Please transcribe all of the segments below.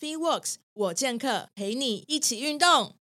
FitWorks 我健客陪你一起运动。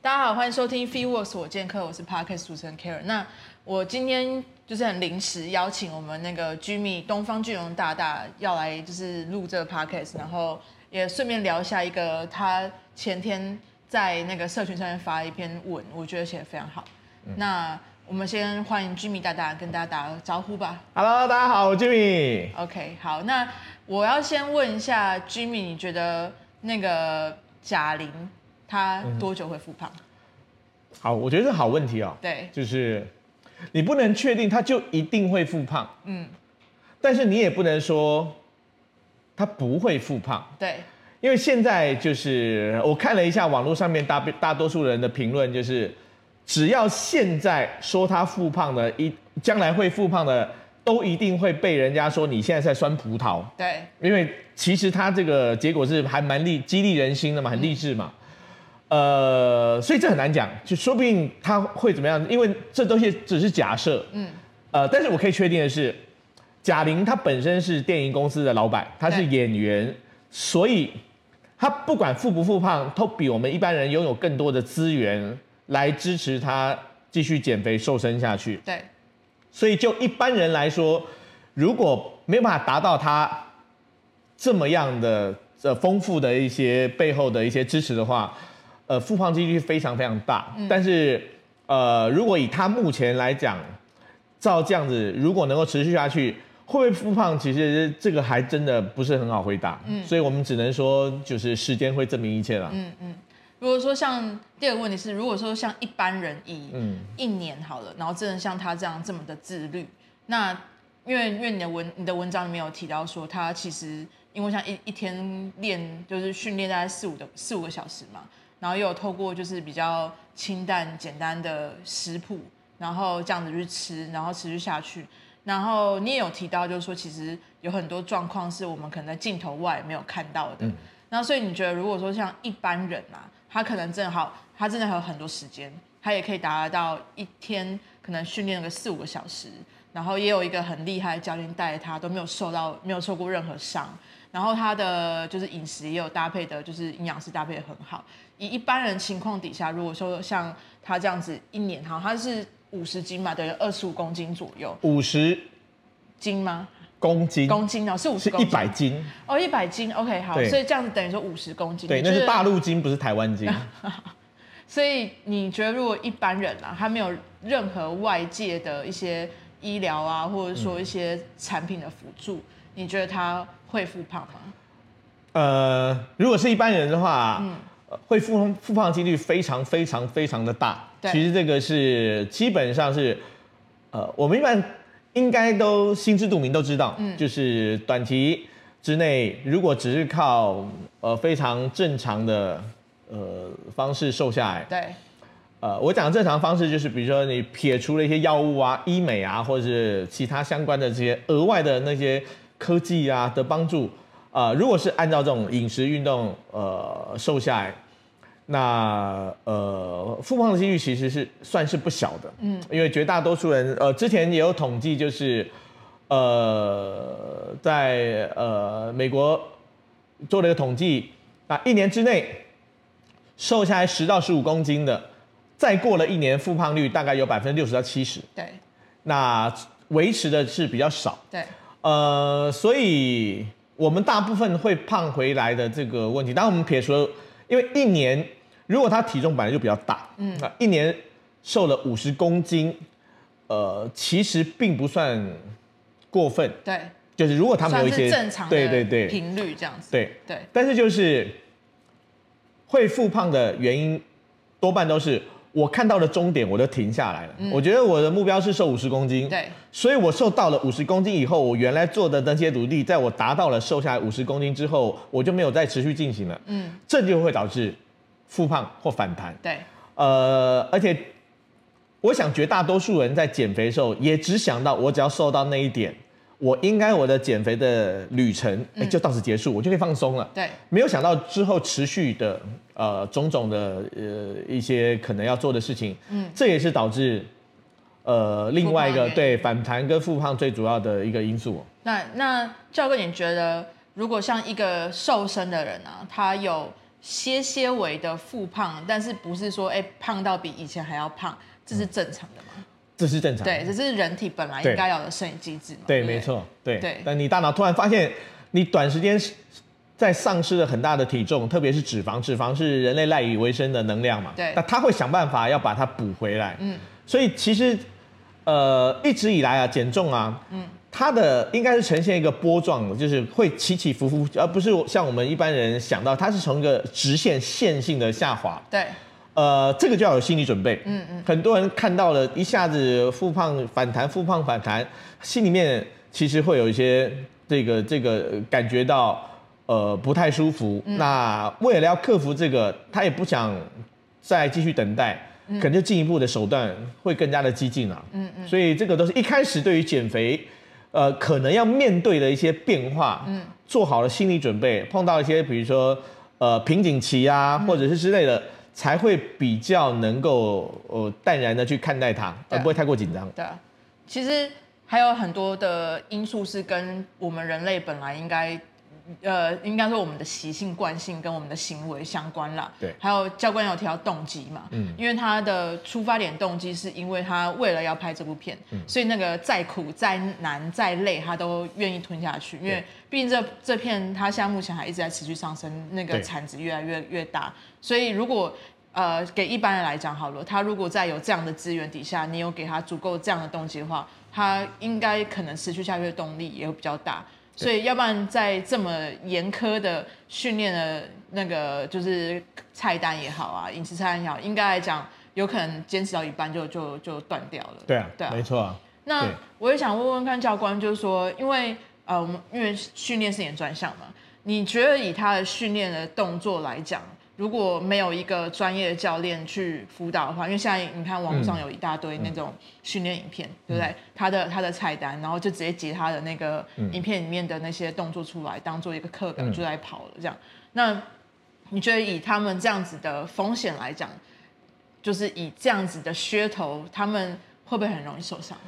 大家好，欢迎收听 FitWorks 我健客，我是 Podcast 主持人 Karen。那我今天就是很临时邀请我们那个 Jimmy 东方巨龙大大要来，就是录这个 Podcast，然后也顺便聊一下一个他前天在那个社群上面发一篇文，我觉得写的非常好。嗯、那我们先欢迎 Jimmy 大大跟大家打个招呼吧。Hello，大家好，我 Jimmy。OK，好，那我要先问一下 Jimmy，你觉得那个贾玲她多久会复胖？嗯好，我觉得是好问题哦。对，就是你不能确定他就一定会复胖，嗯，但是你也不能说他不会复胖，对，因为现在就是我看了一下网络上面大大多数人的评论，就是只要现在说他复胖的，一将来会复胖的，都一定会被人家说你现在在酸葡萄，对，因为其实他这个结果是还蛮励激励人心的嘛，很励志嘛。嗯呃，所以这很难讲，就说不定他会怎么样，因为这东西只是假设。嗯。呃，但是我可以确定的是，贾玲她本身是电影公司的老板，她是演员，所以她不管复不复胖，都比我们一般人拥有更多的资源来支持她继续减肥瘦身下去。对。所以就一般人来说，如果没有办法达到她这么样的呃丰富的一些背后的一些支持的话。呃，复胖几率非常非常大，嗯、但是，呃，如果以她目前来讲，照这样子，如果能够持续下去，会不会复胖？其实这个还真的不是很好回答。嗯，所以我们只能说，就是时间会证明一切了。嗯嗯。如果说像第二个问题是，如果说像一般人以一年好了，嗯、然后真的像他这样这么的自律，那因为因为你的文你的文章里面有提到说，他其实因为像一一天练就是训练大概四五的四五个小时嘛。然后又有透过就是比较清淡简单的食谱，然后这样子去吃，然后持续下去。然后你也有提到，就是说其实有很多状况是我们可能在镜头外没有看到的。嗯。然后所以你觉得，如果说像一般人啊，他可能正好他真的还有很多时间，他也可以达到一天可能训练个四五个小时，然后也有一个很厉害的教练带着他，都没有受到没有受过任何伤。然后他的就是饮食也有搭配的，就是营养师搭配的很好。以一般人情况底下，如果说像他这样子一年哈，他是五十斤嘛，等于二十五公斤左右。五十斤吗？公斤。公斤哦，是五十。是一百斤。哦，一百斤。OK，好。所以这样子等于说五十公斤。对，那是大陆斤，不是台湾斤。所以你觉得，如果一般人啊，他没有任何外界的一些医疗啊，或者说一些产品的辅助，嗯、你觉得他？会复胖吗？呃，如果是一般人的话，嗯，会复复胖的几率非常非常非常的大。对其实这个是基本上是，呃，我们一般应该都心知肚明，都知道，嗯，就是短期之内，如果只是靠呃非常正常的呃方式瘦下来，对，呃，我讲正常方式就是，比如说你撇除了一些药物啊、医美啊，或者是其他相关的这些额外的那些。科技啊的帮助，啊、呃，如果是按照这种饮食运动，呃，瘦下来，那呃，复胖的几率其实是算是不小的，嗯，因为绝大多数人，呃，之前也有统计，就是，呃，在呃美国做了一个统计，啊，一年之内瘦下来十到十五公斤的，再过了一年，复胖率大概有百分之六十到七十，对，那维持的是比较少，对。呃，所以我们大部分会胖回来的这个问题，当然我们撇除了，因为一年如果他体重本来就比较大，嗯，那一年瘦了五十公斤，呃，其实并不算过分，对，就是如果他们有一些正常的对对对。频率这样子，对。对，但是就是会复胖的原因多半都是。我看到了终点，我就停下来了。嗯、我觉得我的目标是瘦五十公斤，对，所以我瘦到了五十公斤以后，我原来做的那些努力，在我达到了瘦下来五十公斤之后，我就没有再持续进行了。嗯，这就会导致复胖或反弹。对，呃，而且我想绝大多数人在减肥的时候，也只想到我只要瘦到那一点，我应该我的减肥的旅程就到此结束，我就可以放松了。对，没有想到之后持续的呃种种的呃一些可能要做的事情，嗯，这也是导致呃另外一个对反弹跟复胖最主要的一个因素。那那教哥，你觉得如果像一个瘦身的人啊，他有些些微的复胖，但是不是说哎胖到比以前还要胖，这是正常的吗？嗯这是正常，对，这是人体本来应该有的生理机制嘛。对，对没错，对。对。但你大脑突然发现，你短时间在丧失了很大的体重，特别是脂肪，脂肪是人类赖以为生的能量嘛。对。那他会想办法要把它补回来。嗯。所以其实，呃，一直以来啊，减重啊，嗯，它的应该是呈现一个波状的，就是会起起伏伏，而不是像我们一般人想到，它是从一个直线线性的下滑。对。呃，这个就要有心理准备。嗯嗯，很多人看到了一下子复胖反弹，复胖反弹，心里面其实会有一些这个这个感觉到呃不太舒服。嗯、那为了要克服这个，他也不想再继续等待，嗯、可能就进一步的手段会更加的激进了。嗯嗯，所以这个都是一开始对于减肥，呃，可能要面对的一些变化，嗯，做好了心理准备，碰到一些比如说呃瓶颈期啊，或者是之类的。嗯才会比较能够呃淡然的去看待它，而不会太过紧张。对啊，其实还有很多的因素是跟我们人类本来应该。呃，应该说我们的习性惯性跟我们的行为相关啦。对，还有教官有提到动机嘛，嗯，因为他的出发点动机是因为他为了要拍这部片，嗯，所以那个再苦再难再累，他都愿意吞下去，因为毕竟这这片他现在目前还一直在持续上升，那个产值越来越越大，所以如果呃给一般人来讲好了，他如果在有这样的资源底下，你有给他足够这样的动机的话，他应该可能持续下去的动力也会比较大。所以，要不然在这么严苛的训练的那个就是菜单也好啊，饮食菜单也好，应该来讲，有可能坚持到一半就就就断掉了。对啊，对啊，没错啊。那我也想问问看教官，就是说，因为呃，我们因为训练是演专项嘛，你觉得以他的训练的动作来讲？如果没有一个专业的教练去辅导的话，因为现在你看网络上有一大堆那种训练影片，嗯、对不对？他的他的菜单，然后就直接截他的那个影片里面的那些动作出来，当做一个课表就在跑了这样。那你觉得以他们这样子的风险来讲，就是以这样子的噱头，他们会不会很容易受伤？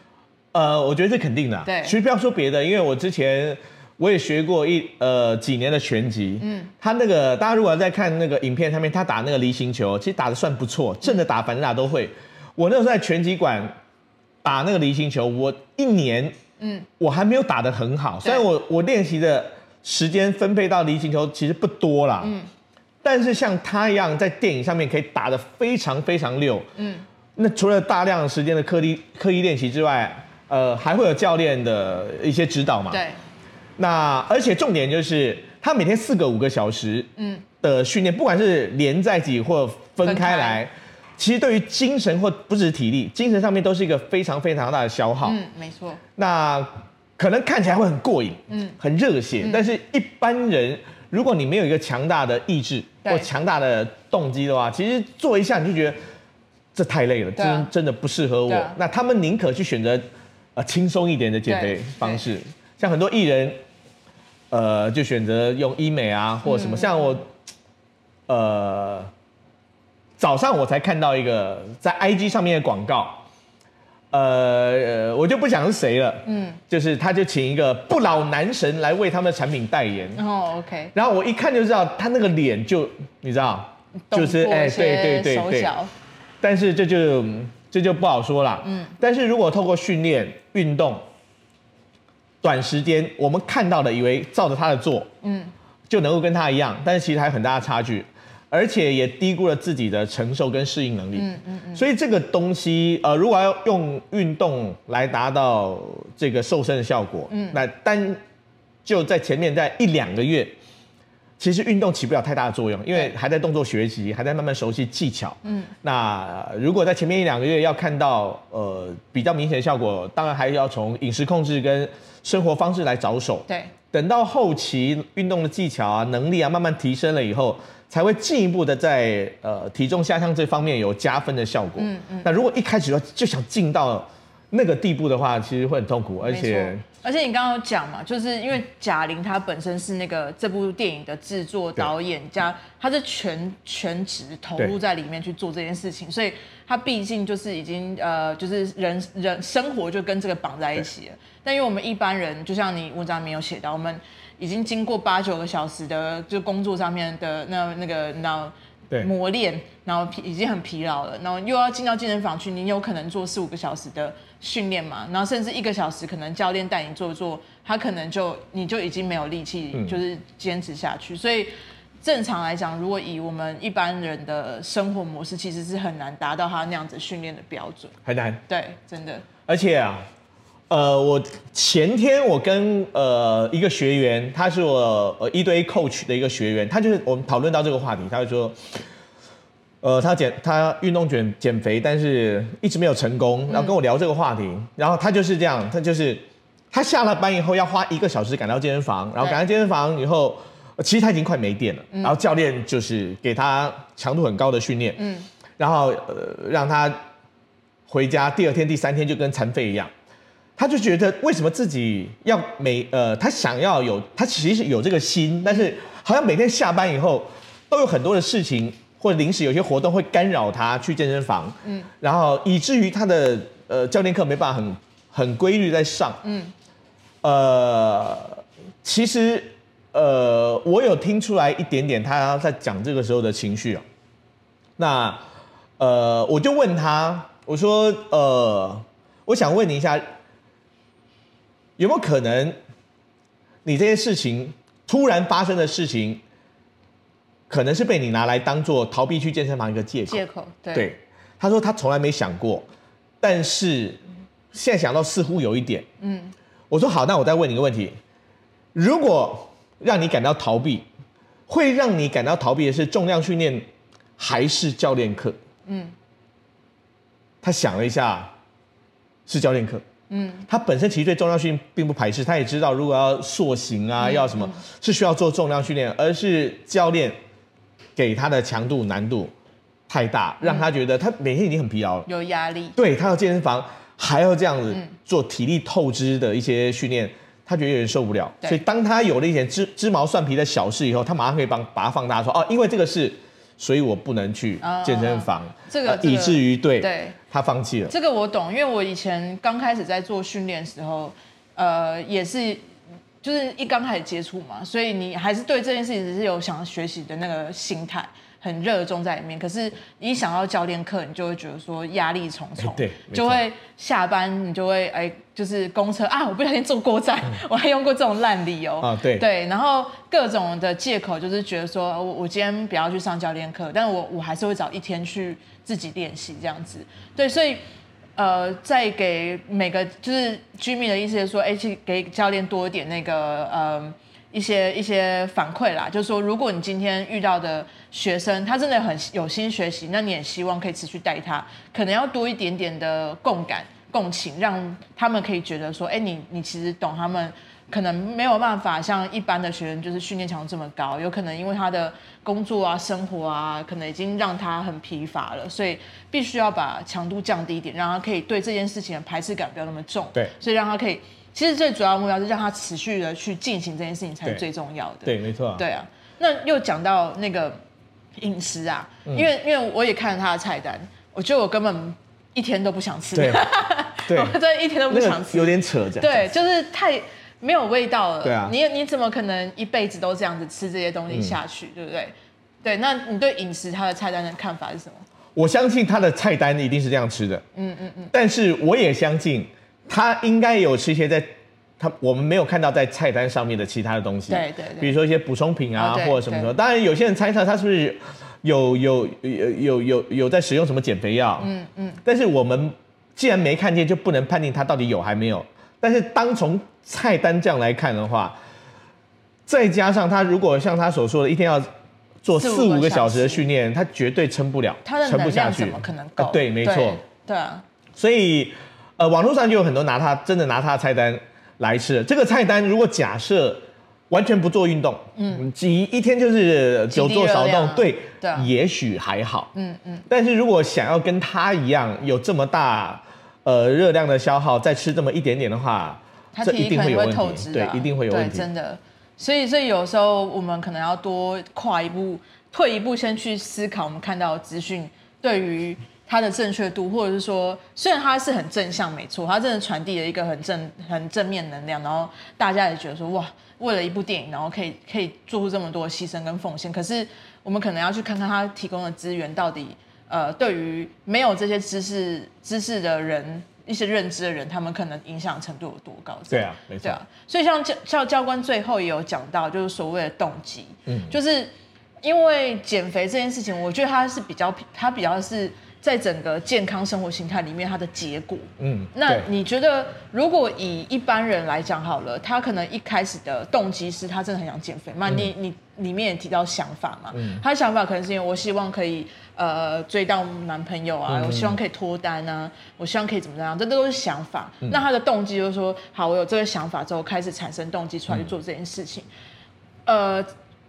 呃，我觉得是肯定的。对，其实不要说别的，因为我之前。我也学过一呃几年的拳击，嗯，他那个大家如果在看那个影片上面，他打那个离心球，其实打的算不错，正的打反的打都会。我那时候在拳击馆打那个离心球，我一年，嗯，我还没有打得很好，虽然我我练习的时间分配到离心球其实不多啦，嗯，但是像他一样在电影上面可以打得非常非常溜，嗯，那除了大量时间的刻意刻意练习之外，呃，还会有教练的一些指导嘛，对。那而且重点就是，他每天四个五个小时，嗯，的训练，不管是连在一起或分开来，其实对于精神或不只是体力，精神上面都是一个非常非常大的消耗。嗯，没错。那可能看起来会很过瘾，嗯，很热血，但是一般人，如果你没有一个强大的意志或强大的动机的话，其实做一下你就觉得这太累了，真真的不适合我。那他们宁可去选择呃轻松一点的减肥方式，像很多艺人。呃，就选择用医美啊，或者什么。像我，呃，早上我才看到一个在 IG 上面的广告，呃，我就不讲是谁了。嗯，就是他就请一个不老男神来为他们的产品代言。哦，OK。然后我一看就知道，他那个脸就你知道，就是哎，对对对对。但是这就这就不好说了。嗯。但是如果透过训练运动。短时间我们看到的，以为照着他的做，嗯，就能够跟他一样，但是其实还有很大的差距，而且也低估了自己的承受跟适应能力，嗯嗯嗯。所以这个东西，呃，如果要用运动来达到这个瘦身的效果，嗯，那单就在前面在一两个月。其实运动起不了太大的作用，因为还在动作学习，还在慢慢熟悉技巧。嗯，那如果在前面一两个月要看到呃比较明显的效果，当然还要从饮食控制跟生活方式来着手。对，等到后期运动的技巧啊、能力啊慢慢提升了以后，才会进一步的在呃体重下降这方面有加分的效果。嗯嗯。那如果一开始就就想进到那个地步的话，其实会很痛苦，而且而且你刚刚有讲嘛，就是因为贾玲她本身是那个这部电影的制作导演加，她是全全职投入在里面去做这件事情，所以她毕竟就是已经呃，就是人人生活就跟这个绑在一起了。但因为我们一般人，就像你文章里面有写到，我们已经经过八九个小时的就工作上面的那那个那。磨练，然后疲已经很疲劳了，然后又要进到健身房去，你有可能做四五个小时的训练嘛？然后甚至一个小时，可能教练带你做做，他可能就你就已经没有力气，就是坚持下去。嗯、所以正常来讲，如果以我们一般人的生活模式，其实是很难达到他那样子训练的标准，很难。对，真的。而且啊，呃，我前天我跟呃一个学员，他是我呃一对一 coach 的一个学员，他就是我们讨论到这个话题，他就说。呃，他减他运动减减肥，但是一直没有成功。然后跟我聊这个话题，嗯、然后他就是这样，他就是他下了班以后要花一个小时赶到健身房，然后赶到健身房以后，其实他已经快没电了。嗯、然后教练就是给他强度很高的训练，嗯，然后呃让他回家第二天、第三天就跟残废一样。他就觉得为什么自己要每呃他想要有他其实有这个心，但是好像每天下班以后都有很多的事情。或者临时有些活动会干扰他去健身房，嗯，然后以至于他的呃教练课没办法很很规律在上，嗯，呃，其实呃我有听出来一点点他在讲这个时候的情绪啊，那呃我就问他，我说呃我想问你一下，有没有可能你这些事情突然发生的事情？可能是被你拿来当做逃避去健身房一个借口。借口，对。对，他说他从来没想过，但是现在想到似乎有一点。嗯，我说好，那我再问你一个问题：如果让你感到逃避，会让你感到逃避的是重量训练还是教练课？嗯，他想了一下，是教练课。嗯，他本身其实对重量训练并不排斥，他也知道如果要塑形啊，嗯、要什么是需要做重量训练，而是教练。给他的强度难度太大，让他觉得他每天已经很疲劳了，有压力。对，他到健身房还要这样子做体力透支的一些训练，他觉得有点受不了。所以当他有了一点芝芝毛蒜皮的小事以后，他马上可以帮把它放大说哦，因为这个事，所以我不能去健身房。这个以至于对对他放弃了。这个我懂，因为我以前刚开始在做训练的时候，呃，也是。就是一刚开始接触嘛，所以你还是对这件事情只是有想要学习的那个心态，很热衷在里面。可是一想到教练课，你就会觉得说压力重重，对，就会下班你就会哎，就是公车啊，我不小心坐过站，嗯、我还用过这种烂理由啊，对对，然后各种的借口就是觉得说我我今天不要去上教练课，但是我我还是会找一天去自己练习这样子，对，所以。呃，再给每个就是 Jimmy 的意思是说，哎，去给教练多一点那个呃一些一些反馈啦，就是说，如果你今天遇到的学生他真的很有心学习，那你也希望可以持续带他，可能要多一点点的共感、共情，让他们可以觉得说，哎，你你其实懂他们。可能没有办法像一般的学生，就是训练强度这么高，有可能因为他的工作啊、生活啊，可能已经让他很疲乏了，所以必须要把强度降低一点，让他可以对这件事情的排斥感不要那么重。对，所以让他可以，其实最主要的目标是让他持续的去进行这件事情才是最重要的。对，没错啊。对啊，那又讲到那个饮食啊，嗯、因为因为我也看了他的菜单，我觉得我根本一天都不想吃，对，对 我真的一天都不想吃，有点扯这样。对，就是太。没有味道了，对啊，你你怎么可能一辈子都这样子吃这些东西下去，嗯、对不对？对，那你对饮食它的菜单的看法是什么？我相信他的菜单一定是这样吃的，嗯嗯嗯。但是我也相信他应该有吃一些在他我们没有看到在菜单上面的其他的东西，对对对，比如说一些补充品啊，哦、或者什么什么。当然，有些人猜测他是不是有有有有有有在使用什么减肥药，嗯嗯。但是我们既然没看见，就不能判定他到底有还没有。但是当从菜单这样来看的话，再加上他如果像他所说的，一天要做四五个小时的训练，他绝对撑不了，撑不下去。怎么可能够？对，没错。对啊。所以，呃，网络上就有很多拿他真的拿他的菜单来吃。这个菜单如果假设完全不做运动，嗯，几一天就是久坐少动，对，也许还好。嗯嗯。但是如果想要跟他一样有这么大。呃，热量的消耗再吃这么一点点的话，他一定会透支，对，一定会有问题，真的。所以，所以有时候我们可能要多跨一步，退一步，先去思考我们看到的资讯对于它的正确度，或者是说，虽然它是很正向，没错，它真的传递了一个很正、很正面能量，然后大家也觉得说，哇，为了一部电影，然后可以可以做出这么多牺牲跟奉献。可是，我们可能要去看看它提供的资源到底，呃，对于没有这些知识、知识的人。一些认知的人，他们可能影响程度有多高？对啊，没错。对啊，所以像教教教官最后也有讲到，就是所谓的动机，嗯，就是因为减肥这件事情，我觉得它是比较，它比较是。在整个健康生活形态里面，它的结果，嗯，那你觉得，如果以一般人来讲好了，他可能一开始的动机是他真的很想减肥嘛？嗯、你你里面也提到想法嘛？嗯，他的想法可能是因为我希望可以呃追到男朋友啊，嗯、我希望可以脱单啊，我希望可以怎么样？这都是想法。嗯、那他的动机就是说，好，我有这个想法之后，开始产生动机出来去做这件事情。嗯、呃，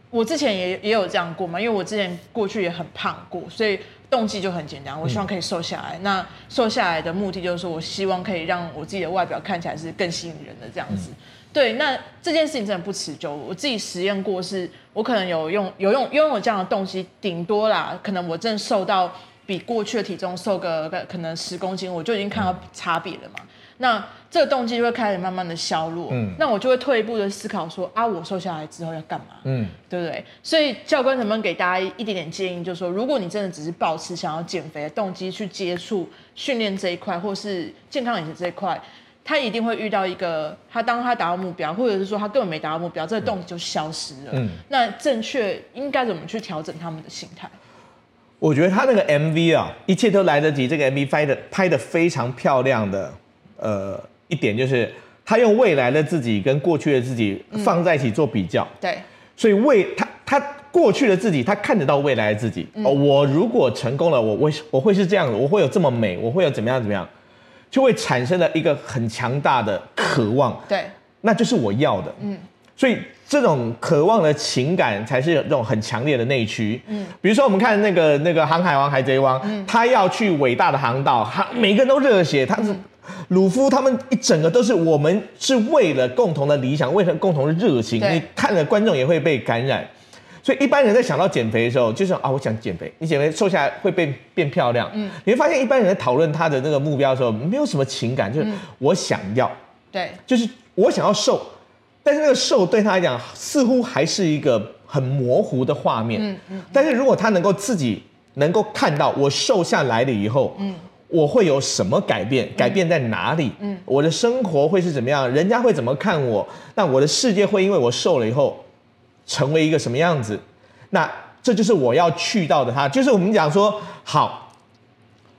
我之前也也有这样过嘛，因为我之前过去也很胖过，所以。动机就很简单，我希望可以瘦下来。嗯、那瘦下来的目的就是说，我希望可以让我自己的外表看起来是更吸引人的这样子。嗯、对，那这件事情真的不持久。我自己实验过是，是我可能有用有用拥有这样的动机，顶多啦，可能我真的瘦到比过去的体重瘦个可能十公斤，我就已经看到差别了嘛。嗯那这个动机就会开始慢慢的消弱，嗯，那我就会退一步的思考说啊，我瘦下来之后要干嘛，嗯，对不对？所以教官能不能给大家一点点建议，就是说，如果你真的只是保持想要减肥的动机去接触训练这一块，或是健康饮食这一块，他一定会遇到一个，他当他达到目标，或者是说他根本没达到目标，这个动机就消失了。嗯，那正确应该怎么去调整他们的心态？我觉得他那个 MV 啊，一切都来得及，这个 MV 拍的拍的非常漂亮的。呃，一点就是他用未来的自己跟过去的自己放在一起做比较，嗯、对，所以为他他过去的自己，他看得到未来的自己。嗯、哦，我如果成功了，我我我会是这样的，我会有这么美，我会有怎么样怎么样，就会产生了一个很强大的渴望，对，那就是我要的，嗯，所以这种渴望的情感才是这种很强烈的内驱，嗯，比如说我们看那个那个航海王海贼王，嗯，他要去伟大的航道，他每个人都热血，他是。嗯鲁夫他们一整个都是我们是为了共同的理想，为了共同的热情。你看了观众也会被感染，所以一般人在想到减肥的时候，就是啊，我想减肥，你减肥瘦下来会变变漂亮。嗯，你会发现一般人在讨论他的那个目标的时候，没有什么情感，就是我想要，对，就是我想要瘦，但是那个瘦对他来讲似乎还是一个很模糊的画面。嗯嗯，但是如果他能够自己能够看到我瘦下来了以后，嗯。我会有什么改变？改变在哪里？嗯，我的生活会是怎么样？人家会怎么看我？那我的世界会因为我瘦了以后，成为一个什么样子？那这就是我要去到的。它就是我们讲说，好，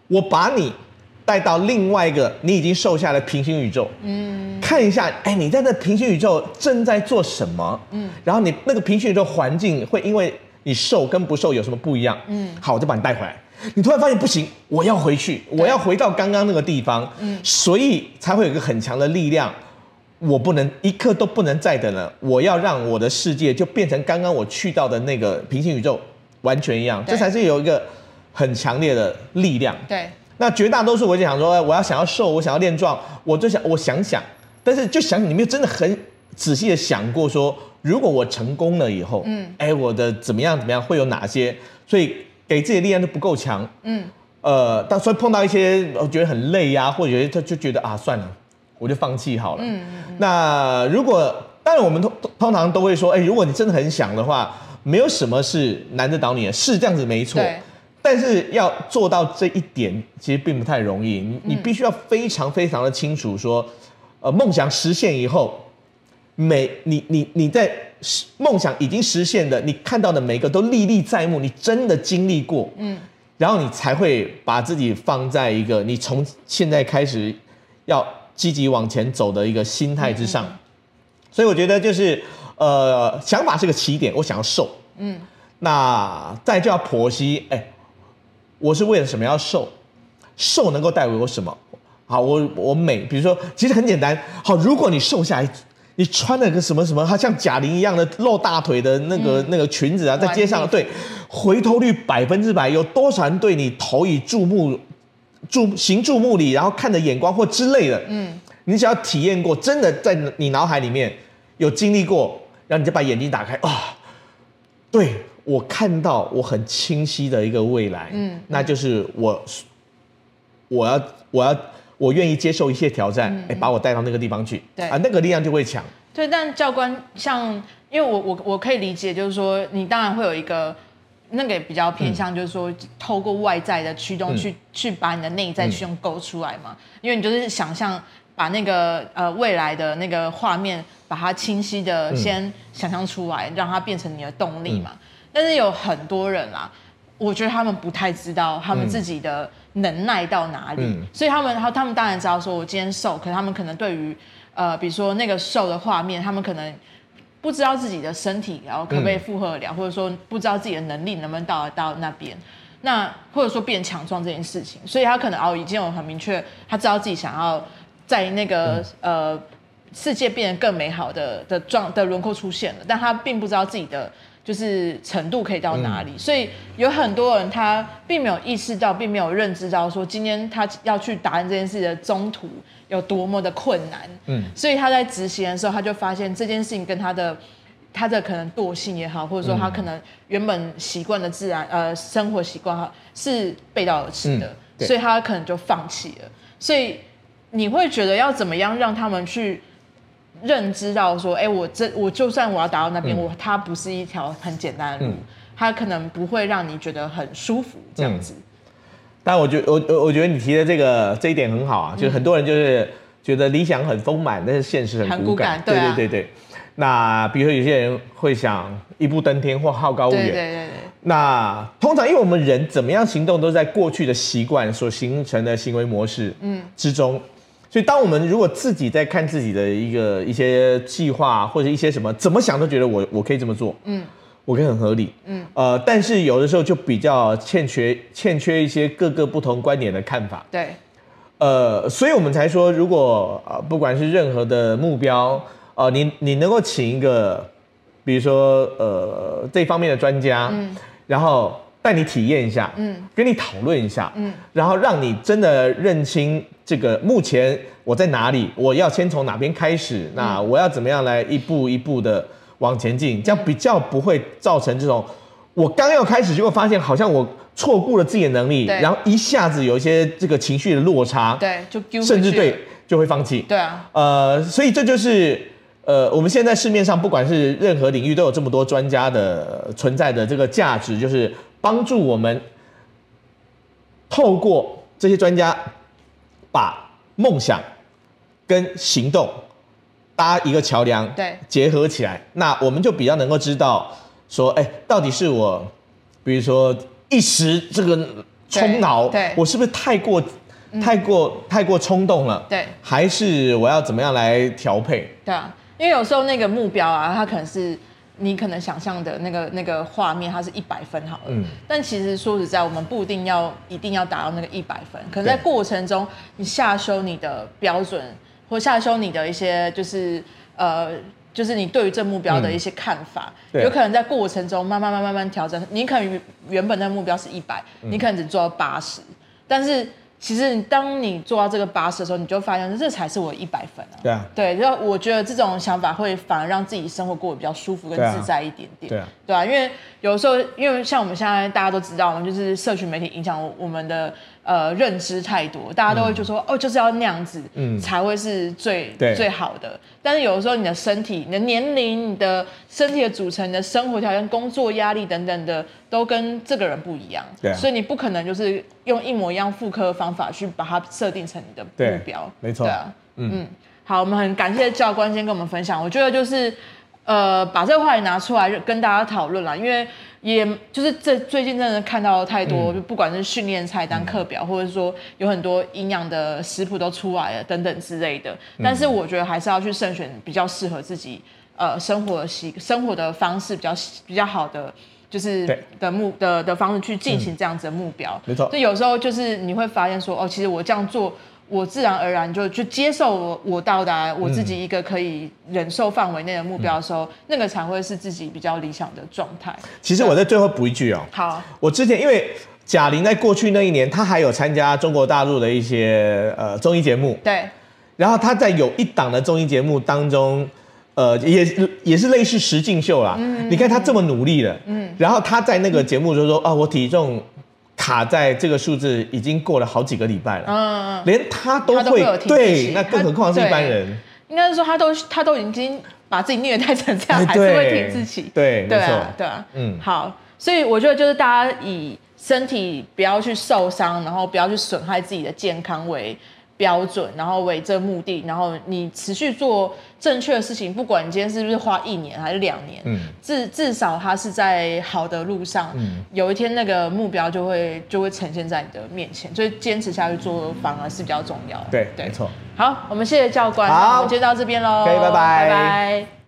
我把你带到另外一个你已经瘦下的平行宇宙，嗯，看一下，哎，你在那平行宇宙正在做什么？嗯，然后你那个平行宇宙环境会因为你瘦跟不瘦有什么不一样？嗯，好，我就把你带回来。你突然发现不行，我要回去，我要回到刚刚那个地方，嗯，所以才会有一个很强的力量，我不能一刻都不能再等了，我要让我的世界就变成刚刚我去到的那个平行宇宙完全一样，对这才是有一个很强烈的力量。对，那绝大多数我就想说，我要想要瘦，我想要练壮，我就想我想想，但是就想想你没有真的很仔细的想过说，如果我成功了以后，嗯，哎，我的怎么样怎么样会有哪些？所以。给自己的力量都不够强，嗯，呃，到时候碰到一些我觉得很累呀、啊，或者他就觉得啊，算了，我就放弃好了。嗯那如果当然我们通通常都会说，哎，如果你真的很想的话，没有什么是难得倒你的，是这样子没错。对。但是要做到这一点，其实并不太容易。你你必须要非常非常的清楚说，呃，梦想实现以后，每你你你在。梦想已经实现的，你看到的每个都历历在目，你真的经历过，嗯，然后你才会把自己放在一个你从现在开始要积极往前走的一个心态之上。嗯嗯、所以我觉得就是，呃，想法是个起点，我想要瘦，嗯，那再就要剖析，哎，我是为了什么要瘦？瘦能够带给我什么？好，我我美，比如说，其实很简单，好，如果你瘦下来。你穿了个什么什么，好像贾玲一样的露大腿的那个、嗯、那个裙子啊，在街上，对，回头率百分之百，有多少人对你投以注目、注行注目礼，然后看的眼光或之类的，嗯，你只要体验过，真的在你脑海里面有经历过，然后你就把眼睛打开啊、哦，对，我看到我很清晰的一个未来，嗯，那就是我我要我要我愿意接受一些挑战，哎、嗯，把我带到那个地方去，对啊，那个力量就会强。对，但教官像，因为我我我可以理解，就是说你当然会有一个。那个也比较偏向，就是说透过外在的驱动去、嗯、去把你的内在驱动勾出来嘛，嗯、因为你就是想象把那个呃未来的那个画面，把它清晰的先想象出来，嗯、让它变成你的动力嘛。嗯、但是有很多人啦，我觉得他们不太知道他们自己的能耐到哪里，嗯、所以他们他他们当然知道说我今天瘦，可是他们可能对于呃比如说那个瘦的画面，他们可能。不知道自己的身体，然后可不可以负荷得了，嗯、或者说不知道自己的能力能不能到得到那边，那或者说变强壮这件事情，所以他可能哦已经有很明确，他知道自己想要在那个、嗯、呃世界变得更美好的的状的轮廓出现了，但他并不知道自己的就是程度可以到哪里，嗯、所以有很多人他并没有意识到，并没有认知到说今天他要去达成这件事的中途。有多么的困难，嗯，所以他在执行的时候，他就发现这件事情跟他的他的可能惰性也好，或者说他可能原本习惯的自然呃生活习惯哈是背道而驰的，嗯、所以他可能就放弃了。所以你会觉得要怎么样让他们去认知到说，哎，我这我就算我要达到那边，嗯、我它不是一条很简单的路，它、嗯、可能不会让你觉得很舒服这样子。嗯但我觉我我我觉得你提的这个这一点很好啊，就是很多人就是觉得理想很丰满，但是现实很骨感。对对对对。那比如说有些人会想一步登天或好高骛远。对对对对。那通常因为我们人怎么样行动都是在过去的习惯所形成的行为模式嗯之中，所以当我们如果自己在看自己的一个一些计划或者一些什么，怎么想都觉得我我可以这么做嗯。我可以很合理，嗯，呃，但是有的时候就比较欠缺欠缺一些各个不同观点的看法，对，呃，所以我们才说，如果呃不管是任何的目标，呃，你你能够请一个，比如说呃这方面的专家，嗯，然后带你体验一下，嗯，跟你讨论一下，嗯，然后让你真的认清这个目前我在哪里，我要先从哪边开始，那我要怎么样来一步一步的。往前进，这样比较不会造成这种，我刚要开始，结果发现好像我错过了自己的能力，然后一下子有一些这个情绪的落差，对，就甚至对就会放弃，对啊，呃，所以这就是呃，我们现在市面上不管是任何领域都有这么多专家的存在的这个价值，就是帮助我们透过这些专家把梦想跟行动。搭一个桥梁，对，结合起来，那我们就比较能够知道，说，哎，到底是我，比如说一时这个冲脑，对，我是不是太过、太过、太过冲动了？对，还是我要怎么样来调配？对啊，因为有时候那个目标啊，它可能是你可能想象的那个那个画面，它是一百分好了，嗯，但其实说实在，我们不一定要一定要达到那个一百分，可能在过程中你下修你的标准。或下修你的一些就是呃，就是你对于这目标的一些看法，嗯、有可能在过程中慢慢慢慢慢调整。你可能原本的目标是一百，你可能只做到八十，但是。其实，当你做到这个八十的时候，你就发现这才是我一百分啊。对啊，对，就我觉得这种想法会反而让自己生活过得比较舒服跟自在一点点。对啊，对啊，因为有时候，因为像我们现在大家都知道，我们就是社群媒体影响我们的呃认知太多，大家都会就说、嗯、哦，就是要那样子，嗯，才会是最最好的。但是有的时候，你的身体、你的年龄、你的身体的组成、你的生活条件、工作压力等等的，都跟这个人不一样。对啊，所以你不可能就是用一模一样复刻的方法。法去把它设定成你的目标，没错，对啊，嗯嗯，好，我们很感谢教官先跟我们分享。我觉得就是，呃，把这个话题拿出来跟大家讨论了，因为也就是这最近真的看到太多，嗯、就不管是训练菜单、课表，嗯、或者说有很多营养的食谱都出来了等等之类的。但是我觉得还是要去慎选比较适合自己呃生活习生活的方式比较比较好的。就是的目的的的方式去进行这样子的目标，没错。就有时候就是你会发现说，哦，其实我这样做，我自然而然就就接受我我到达我自己一个可以忍受范围内的目标的时候，那个才会是自己比较理想的状态。其实我在最后补一句哦，好，我之前因为贾玲在过去那一年，她还有参加中国大陆的一些呃综艺节目，对。然后她在有一档的综艺节目当中，呃，也也是类似实境秀啦。嗯，你看他这么努力了，嗯，然后他在那个节目就说啊、哦，我体重卡在这个数字已经过了好几个礼拜了，嗯，连他都会，他都会对，那更何况是一般人。应该是说他都他都已经把自己虐待成这样，还是会挺自己。对，对啊，对啊，嗯，好，所以我觉得就是大家以身体不要去受伤，然后不要去损害自己的健康为标准，然后为这目的，然后你持续做正确的事情，不管你今天是不是花一年还是两年，嗯，至至少它是在好的路上，嗯，有一天那个目标就会就会呈现在你的面前，所以坚持下去做反而是比较重要。对，对，没错。好，我们谢谢教官，好，我们就到这边喽，可以，拜拜，拜拜。